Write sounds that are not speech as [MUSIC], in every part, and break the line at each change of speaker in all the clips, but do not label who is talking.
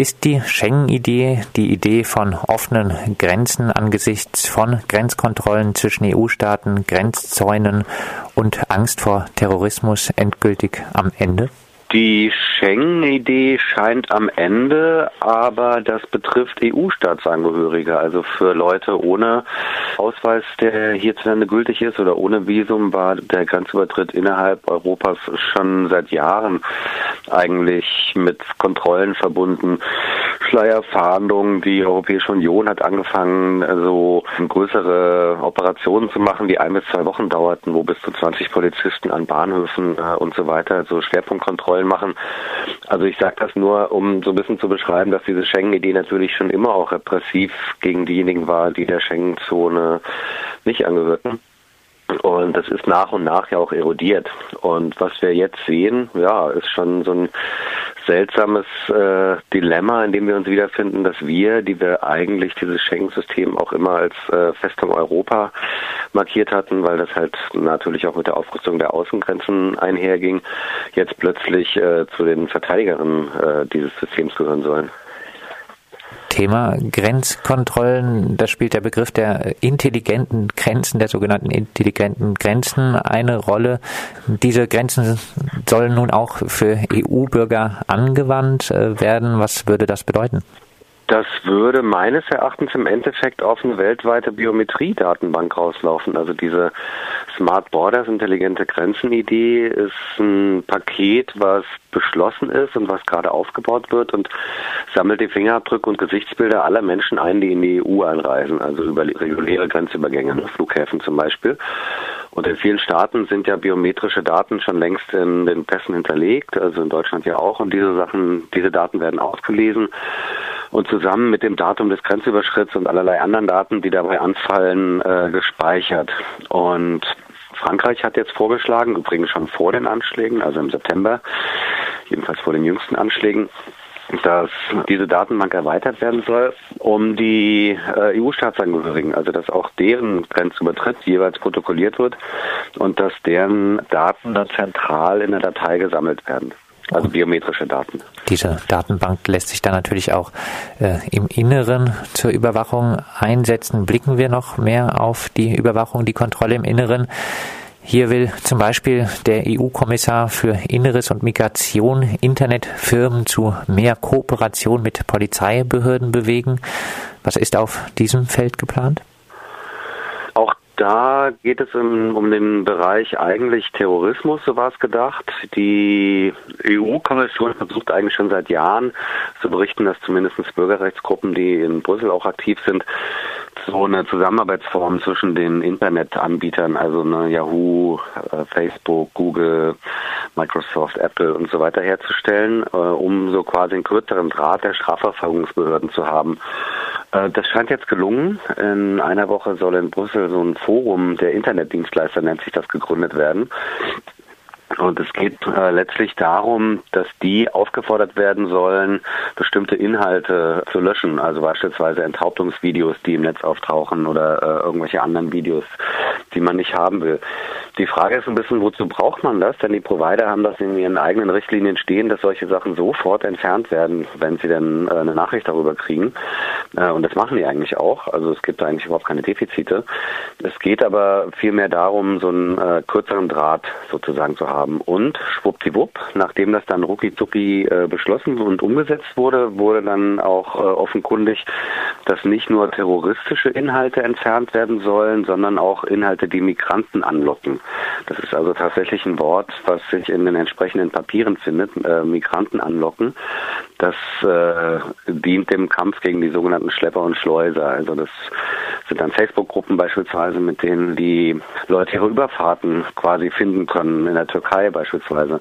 Ist die Schengen-Idee, die Idee von offenen Grenzen angesichts von Grenzkontrollen zwischen EU-Staaten, Grenzzäunen und Angst vor Terrorismus endgültig am Ende?
Die Schengen-Idee scheint am Ende, aber das betrifft EU-Staatsangehörige, also für Leute ohne Ausweis, der hierzulande gültig ist oder ohne Visum, war der Grenzübertritt innerhalb Europas schon seit Jahren eigentlich mit Kontrollen verbunden. Schleierfahndungen. Die Europäische Union hat angefangen, so größere Operationen zu machen, die ein bis zwei Wochen dauerten, wo bis zu 20 Polizisten an Bahnhöfen äh, und so weiter so Schwerpunktkontrollen machen. Also ich sage das nur, um so ein bisschen zu beschreiben, dass diese Schengen-Idee natürlich schon immer auch repressiv gegen diejenigen war, die der Schengen-Zone nicht angehörten. Und das ist nach und nach ja auch erodiert. Und was wir jetzt sehen, ja, ist schon so ein seltsames äh, Dilemma, in dem wir uns wiederfinden, dass wir, die wir eigentlich dieses Schengen-System auch immer als äh, Festung Europa markiert hatten, weil das halt natürlich auch mit der Aufrüstung der Außengrenzen einherging, jetzt plötzlich äh, zu den Verteidigerinnen äh, dieses Systems gehören sollen.
Thema Grenzkontrollen, da spielt der Begriff der intelligenten Grenzen, der sogenannten intelligenten Grenzen eine Rolle. Diese Grenzen sollen nun auch für EU-Bürger angewandt äh, werden. Was würde das bedeuten?
Das würde meines Erachtens im Endeffekt auf eine weltweite Biometriedatenbank rauslaufen. Also diese Smart Borders, intelligente Grenzen-Idee ist ein Paket, was beschlossen ist und was gerade aufgebaut wird und sammelt die Fingerabdrücke und Gesichtsbilder aller Menschen ein, die in die EU einreisen, also über reguläre Grenzübergänge, Flughäfen zum Beispiel. Und in vielen Staaten sind ja biometrische Daten schon längst in den Pässen hinterlegt, also in Deutschland ja auch. Und diese Sachen, diese Daten werden ausgelesen und zusammen mit dem Datum des Grenzüberschritts und allerlei anderen Daten, die dabei anfallen, äh, gespeichert. Und Frankreich hat jetzt vorgeschlagen, übrigens schon vor den Anschlägen, also im September, jedenfalls vor den jüngsten Anschlägen, dass diese Datenbank erweitert werden soll, um die äh, EU-Staatsangehörigen, also dass auch deren Grenzübertritt jeweils protokolliert wird und dass deren Daten dann zentral in der Datei gesammelt werden also biometrische Daten.
Diese Datenbank lässt sich dann natürlich auch äh, im Inneren zur Überwachung einsetzen. Blicken wir noch mehr auf die Überwachung, die Kontrolle im Inneren. Hier will zum Beispiel der EU-Kommissar für Inneres und Migration Internetfirmen zu mehr Kooperation mit Polizeibehörden bewegen. Was ist auf diesem Feld geplant?
Da geht es um, um den Bereich eigentlich Terrorismus, so war es gedacht. Die EU-Kommission versucht eigentlich schon seit Jahren zu berichten, dass zumindest Bürgerrechtsgruppen, die in Brüssel auch aktiv sind, so eine Zusammenarbeitsform zwischen den Internetanbietern, also eine Yahoo, äh, Facebook, Google, Microsoft, Apple und so weiter herzustellen, äh, um so quasi einen kürzeren Draht der Strafverfolgungsbehörden zu haben. Äh, das scheint jetzt gelungen. In einer Woche soll in Brüssel so ein Forum der Internetdienstleister, nennt sich das, gegründet werden. Und es geht äh, letztlich darum, dass die aufgefordert werden sollen, bestimmte Inhalte zu löschen, also beispielsweise Enthauptungsvideos, die im Netz auftauchen oder äh, irgendwelche anderen Videos, die man nicht haben will. Die Frage ist ein bisschen, wozu braucht man das? Denn die Provider haben das in ihren eigenen Richtlinien stehen, dass solche Sachen sofort entfernt werden, wenn sie dann äh, eine Nachricht darüber kriegen. Äh, und das machen die eigentlich auch. Also es gibt eigentlich überhaupt keine Defizite. Es geht aber vielmehr darum, so einen äh, kürzeren Draht sozusagen zu haben. Und schwuppdiwupp, nachdem das dann rucki äh, beschlossen und umgesetzt wurde, wurde dann auch offenkundig, dass nicht nur terroristische Inhalte entfernt werden sollen, sondern auch Inhalte, die Migranten anlocken. Das ist also tatsächlich ein Wort, was sich in den entsprechenden Papieren findet, äh, Migranten anlocken. Das äh, dient dem Kampf gegen die sogenannten Schlepper und Schleuser. Also das sind dann Facebook-Gruppen beispielsweise, mit denen die Leute ihre Überfahrten quasi finden können, in der Türkei beispielsweise.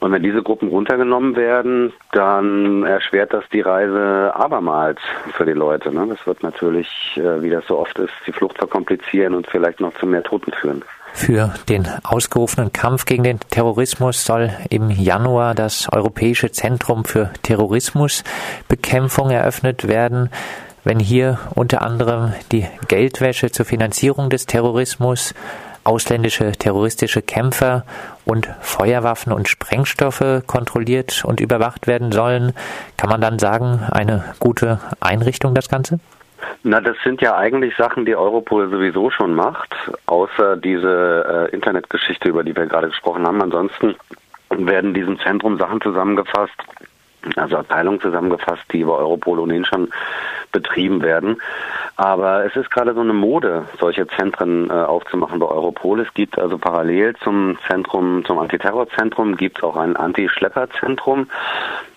Und wenn diese Gruppen runtergenommen werden, dann erschwert das die Reise abermals für die Leute. Ne? Das wird natürlich, äh, wie das so oft ist, die Flucht verkomplizieren und vielleicht noch zu mehr Toten führen.
Für den ausgerufenen Kampf gegen den Terrorismus soll im Januar das Europäische Zentrum für Terrorismusbekämpfung eröffnet werden. Wenn hier unter anderem die Geldwäsche zur Finanzierung des Terrorismus ausländische terroristische Kämpfer und Feuerwaffen und Sprengstoffe kontrolliert und überwacht werden sollen. Kann man dann sagen, eine gute Einrichtung das Ganze?
Na, das sind ja eigentlich Sachen, die Europol sowieso schon macht, außer diese äh, Internetgeschichte, über die wir gerade gesprochen haben. Ansonsten werden in diesem Zentrum Sachen zusammengefasst, also Abteilungen zusammengefasst, die über Europol ohnehin schon betrieben werden. Aber es ist gerade so eine Mode, solche Zentren äh, aufzumachen bei Europol. Es gibt also parallel zum Zentrum, zum Antiterrorzentrum, gibt es auch ein Anti-Schlepper-Zentrum.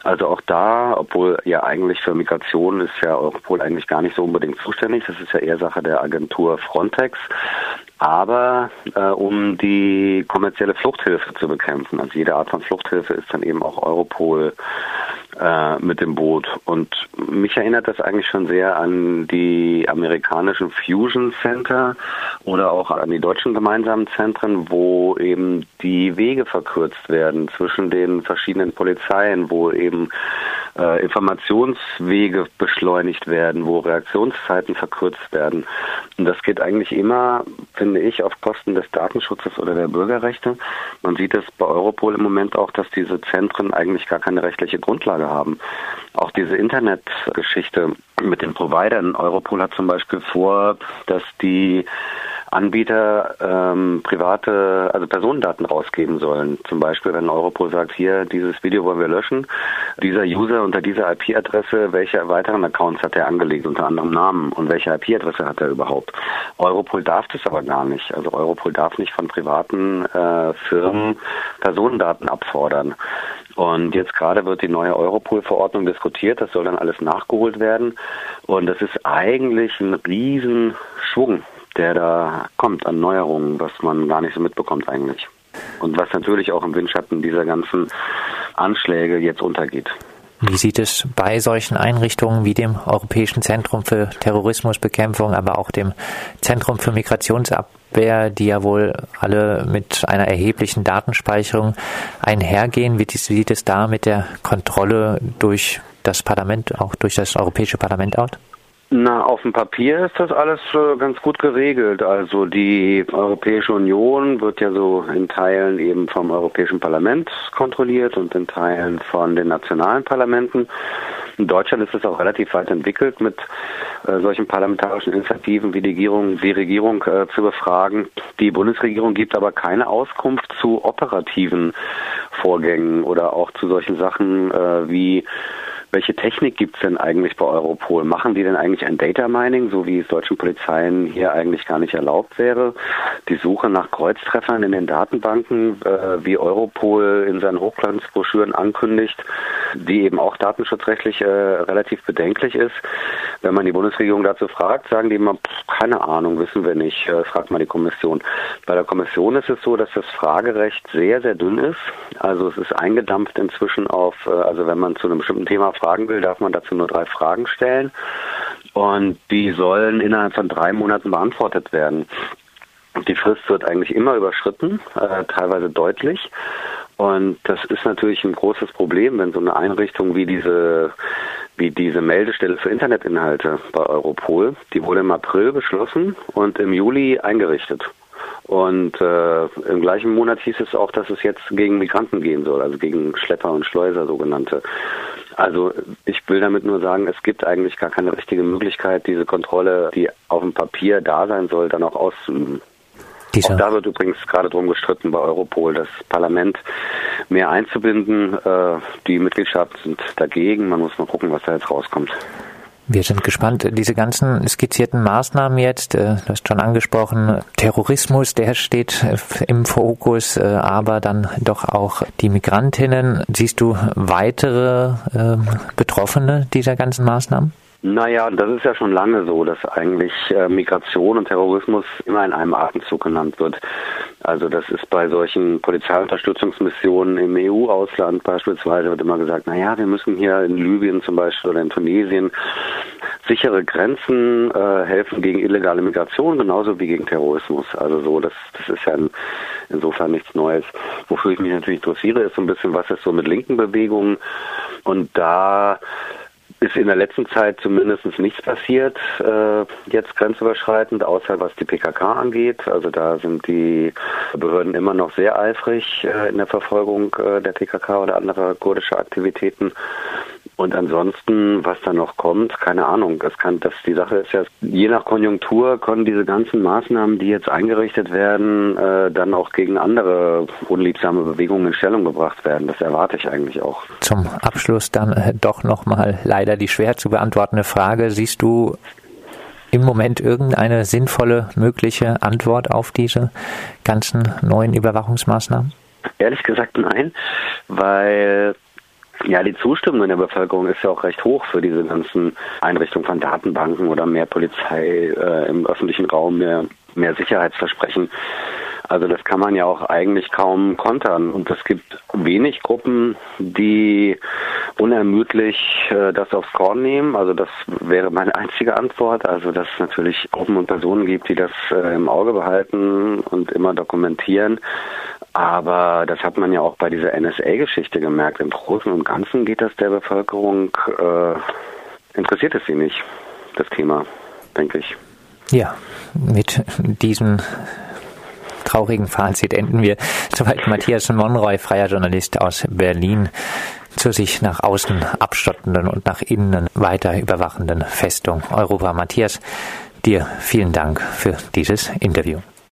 Also auch da, obwohl ja eigentlich für Migration ist ja Europol eigentlich gar nicht so unbedingt zuständig. Das ist ja eher Sache der Agentur Frontex aber äh, um die kommerzielle Fluchthilfe zu bekämpfen. Also jede Art von Fluchthilfe ist dann eben auch Europol äh, mit dem Boot. Und mich erinnert das eigentlich schon sehr an die amerikanischen Fusion Center oder auch an die deutschen gemeinsamen Zentren, wo eben die Wege verkürzt werden zwischen den verschiedenen Polizeien, wo eben äh, Informationswege beschleunigt werden, wo Reaktionszeiten verkürzt werden. Und das geht eigentlich immer, finde ich, auf Kosten des Datenschutzes oder der Bürgerrechte. Man sieht es bei Europol im Moment auch, dass diese Zentren eigentlich gar keine rechtliche Grundlage haben. Auch diese Internetgeschichte mit den Providern. Europol hat zum Beispiel vor, dass die Anbieter ähm, private, also Personendaten rausgeben sollen. Zum Beispiel, wenn Europol sagt, hier, dieses Video wollen wir löschen, dieser User unter dieser IP-Adresse, welche weiteren Accounts hat er angelegt, unter anderem Namen und welche IP-Adresse hat er überhaupt. Europol darf das aber gar nicht. Also Europol darf nicht von privaten äh, Firmen Personendaten abfordern. Und jetzt gerade wird die neue Europol-Verordnung diskutiert. Das soll dann alles nachgeholt werden. Und das ist eigentlich ein Riesenschwung, der da kommt an Neuerungen, was man gar nicht so mitbekommt eigentlich. Und was natürlich auch im Windschatten dieser ganzen Anschläge jetzt untergeht.
Wie sieht es bei solchen Einrichtungen wie dem Europäischen Zentrum für Terrorismusbekämpfung, aber auch dem Zentrum für Migrationsabwehr, die ja wohl alle mit einer erheblichen Datenspeicherung einhergehen, wie sieht es da mit der Kontrolle durch das Parlament, auch durch das Europäische Parlament aus?
Na, auf dem Papier ist das alles äh, ganz gut geregelt. Also die Europäische Union wird ja so in Teilen eben vom Europäischen Parlament kontrolliert und in Teilen von den nationalen Parlamenten. In Deutschland ist es auch relativ weit entwickelt, mit äh, solchen parlamentarischen Initiativen wie die Regierung, die Regierung äh, zu befragen. Die Bundesregierung gibt aber keine Auskunft zu operativen Vorgängen oder auch zu solchen Sachen äh, wie welche Technik gibt es denn eigentlich bei Europol? Machen die denn eigentlich ein Data Mining, so wie es deutschen Polizeien hier eigentlich gar nicht erlaubt wäre? Die Suche nach Kreuztreffern in den Datenbanken, äh, wie Europol in seinen Hochglanzbroschüren ankündigt, die eben auch datenschutzrechtlich äh, relativ bedenklich ist. Wenn man die Bundesregierung dazu fragt, sagen die immer, pff, keine Ahnung, wissen wir nicht, äh, fragt mal die Kommission. Bei der Kommission ist es so, dass das Fragerecht sehr, sehr dünn ist. Also es ist eingedampft inzwischen auf, äh, also wenn man zu einem bestimmten Thema fragen will, darf man dazu nur drei Fragen stellen. Und die sollen innerhalb von drei Monaten beantwortet werden. Die Frist wird eigentlich immer überschritten, äh, teilweise deutlich. Und das ist natürlich ein großes Problem, wenn so eine Einrichtung wie diese, wie diese Meldestelle für Internetinhalte bei Europol, die wurde im April beschlossen und im Juli eingerichtet. Und äh, im gleichen Monat hieß es auch, dass es jetzt gegen Migranten gehen soll, also gegen Schlepper und Schleuser sogenannte. Also ich will damit nur sagen, es gibt eigentlich gar keine richtige Möglichkeit, diese Kontrolle, die auf dem Papier da sein soll, dann auch auszuüben. Dieser. Auch da wird übrigens gerade drum gestritten bei Europol, das Parlament mehr einzubinden. Äh, die Mitgliedstaaten sind dagegen. Man muss mal gucken, was da jetzt rauskommt.
Wir sind gespannt. Diese ganzen skizzierten Maßnahmen jetzt, äh, du hast schon angesprochen, Terrorismus, der steht äh, im Fokus, äh, aber dann doch auch die Migrantinnen. Siehst du weitere ähm, Betroffene dieser ganzen Maßnahmen?
Naja, das ist ja schon lange so, dass eigentlich Migration und Terrorismus immer in einem Atemzug genannt wird. Also das ist bei solchen Polizeiunterstützungsmissionen im EU-Ausland beispielsweise wird immer gesagt, naja, wir müssen hier in Libyen zum Beispiel oder in Tunesien sichere Grenzen äh, helfen gegen illegale Migration, genauso wie gegen Terrorismus. Also so, das, das ist ja in, insofern nichts Neues. Wofür ich mich natürlich interessiere, ist so ein bisschen, was ist so mit linken Bewegungen und da ist in der letzten Zeit zumindest nichts passiert, äh, jetzt grenzüberschreitend, außer was die PKK angeht. Also da sind die Behörden immer noch sehr eifrig äh, in der Verfolgung äh, der PKK oder anderer kurdischer Aktivitäten. Und ansonsten, was da noch kommt, keine Ahnung. Das kann, das, die Sache ist ja, je nach Konjunktur können diese ganzen Maßnahmen, die jetzt eingerichtet werden, äh, dann auch gegen andere unliebsame Bewegungen in Stellung gebracht werden. Das erwarte ich eigentlich auch.
Zum Abschluss dann äh, doch nochmal leider die schwer zu beantwortende Frage. Siehst du im Moment irgendeine sinnvolle mögliche Antwort auf diese ganzen neuen Überwachungsmaßnahmen?
Ehrlich gesagt nein, weil ja, die Zustimmung in der Bevölkerung ist ja auch recht hoch für diese ganzen Einrichtungen von Datenbanken oder mehr Polizei äh, im öffentlichen Raum, mehr, mehr Sicherheitsversprechen. Also das kann man ja auch eigentlich kaum kontern. Und es gibt wenig Gruppen, die unermüdlich äh, das aufs Korn nehmen. Also das wäre meine [LAUGHS] einzige Antwort. Also dass es natürlich Gruppen und Personen gibt, die das äh, im Auge behalten und immer dokumentieren. Aber das hat man ja auch bei dieser NSA-Geschichte gemerkt. Im Großen und Ganzen geht das der Bevölkerung, äh, interessiert es sie nicht, das Thema, denke ich.
Ja, mit diesem traurigen Fazit enden wir. Soweit Matthias Monroy, freier Journalist aus Berlin, zur sich nach außen abstottenden und nach innen weiter überwachenden Festung Europa. Matthias, dir vielen Dank für dieses Interview.